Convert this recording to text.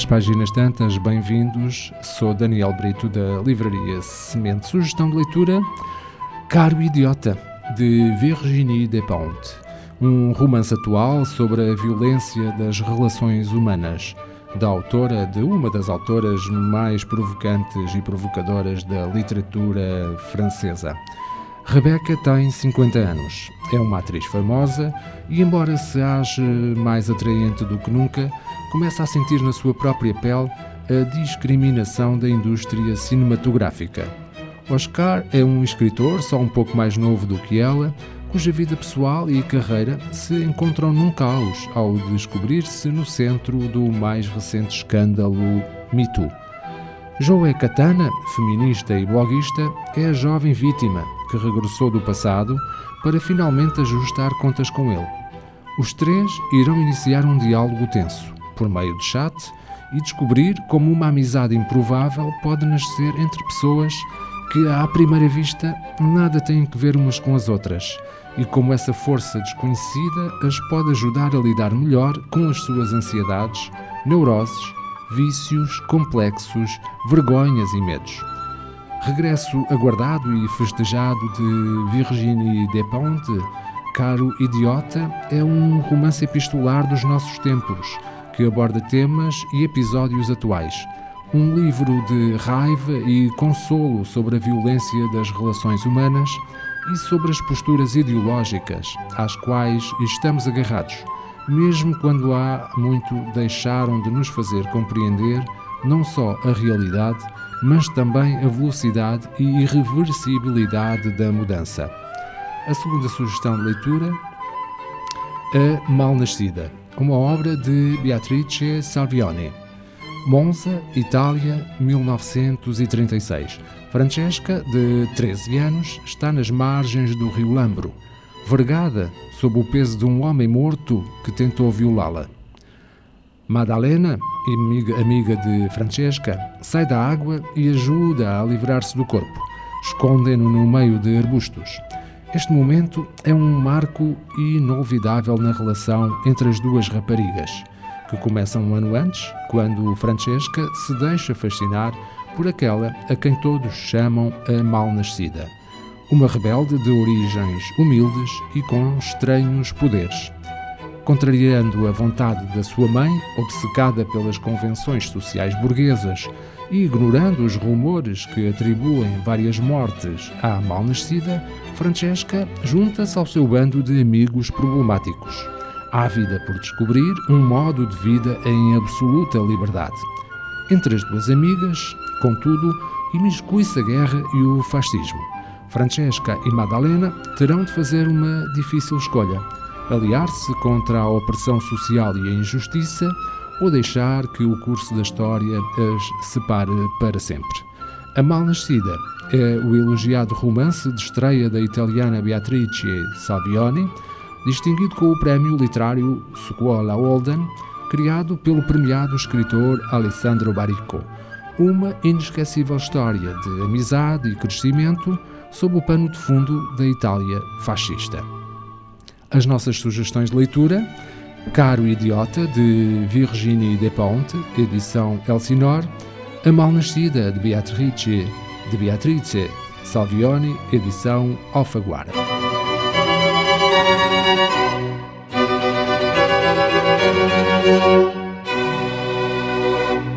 às páginas tantas, bem-vindos. Sou Daniel Brito da Livraria Semente. Sugestão de leitura: Caro Idiota, de Virginie Despentes. Um romance atual sobre a violência das relações humanas, da autora de uma das autoras mais provocantes e provocadoras da literatura francesa. Rebecca tem 50 anos, é uma atriz famosa e, embora se ache mais atraente do que nunca, começa a sentir na sua própria pele a discriminação da indústria cinematográfica. Oscar é um escritor só um pouco mais novo do que ela, cuja vida pessoal e carreira se encontram num caos ao descobrir-se no centro do mais recente escândalo Me Too. Joe Katana, feminista e bloguista, é a jovem vítima que regressou do passado para finalmente ajustar contas com ele. Os três irão iniciar um diálogo tenso por meio de chat e descobrir como uma amizade improvável pode nascer entre pessoas que, à primeira vista, nada têm que ver umas com as outras e como essa força desconhecida as pode ajudar a lidar melhor com as suas ansiedades, neuroses, vícios, complexos, vergonhas e medos. Regresso aguardado e festejado de Virginie Despentes, Caro Idiota, é um romance epistolar dos nossos tempos que aborda temas e episódios atuais. Um livro de raiva e consolo sobre a violência das relações humanas e sobre as posturas ideológicas às quais estamos agarrados, mesmo quando há muito deixaram de nos fazer compreender não só a realidade, mas também a velocidade e irreversibilidade da mudança. A segunda sugestão de leitura, A Malnascida uma obra de Beatrice Salvioni. Monza, Itália, 1936. Francesca, de 13 anos, está nas margens do rio Lambro, vergada sob o peso de um homem morto que tentou violá-la. Madalena, amiga de Francesca, sai da água e ajuda a livrar-se do corpo. Escondem-no no meio de arbustos. Este momento é um marco inolvidável na relação entre as duas raparigas, que começa um ano antes, quando Francesca se deixa fascinar por aquela a quem todos chamam a mal-nascida. Uma rebelde de origens humildes e com estranhos poderes. Contrariando a vontade da sua mãe, obcecada pelas convenções sociais burguesas e ignorando os rumores que atribuem várias mortes à mal-nascida, Francesca junta-se ao seu bando de amigos problemáticos, ávida por descobrir um modo de vida em absoluta liberdade. Entre as duas amigas, contudo, imiscui-se a guerra e o fascismo. Francesca e Madalena terão de fazer uma difícil escolha: aliar-se contra a opressão social e a injustiça ou deixar que o curso da história as separe para sempre. A Mal-Nascida é o elogiado romance de estreia da italiana Beatrice Salvioni, distinguido com o prémio literário Scuola Walden, criado pelo premiado escritor Alessandro Baricco. Uma inesquecível história de amizade e crescimento sob o pano de fundo da Itália fascista. As nossas sugestões de leitura Caro Idiota, de Virginie Despentes, edição Elsinore, A Malnascida, de Beatrice, de Beatrice Salvioni, edição Alfaguara.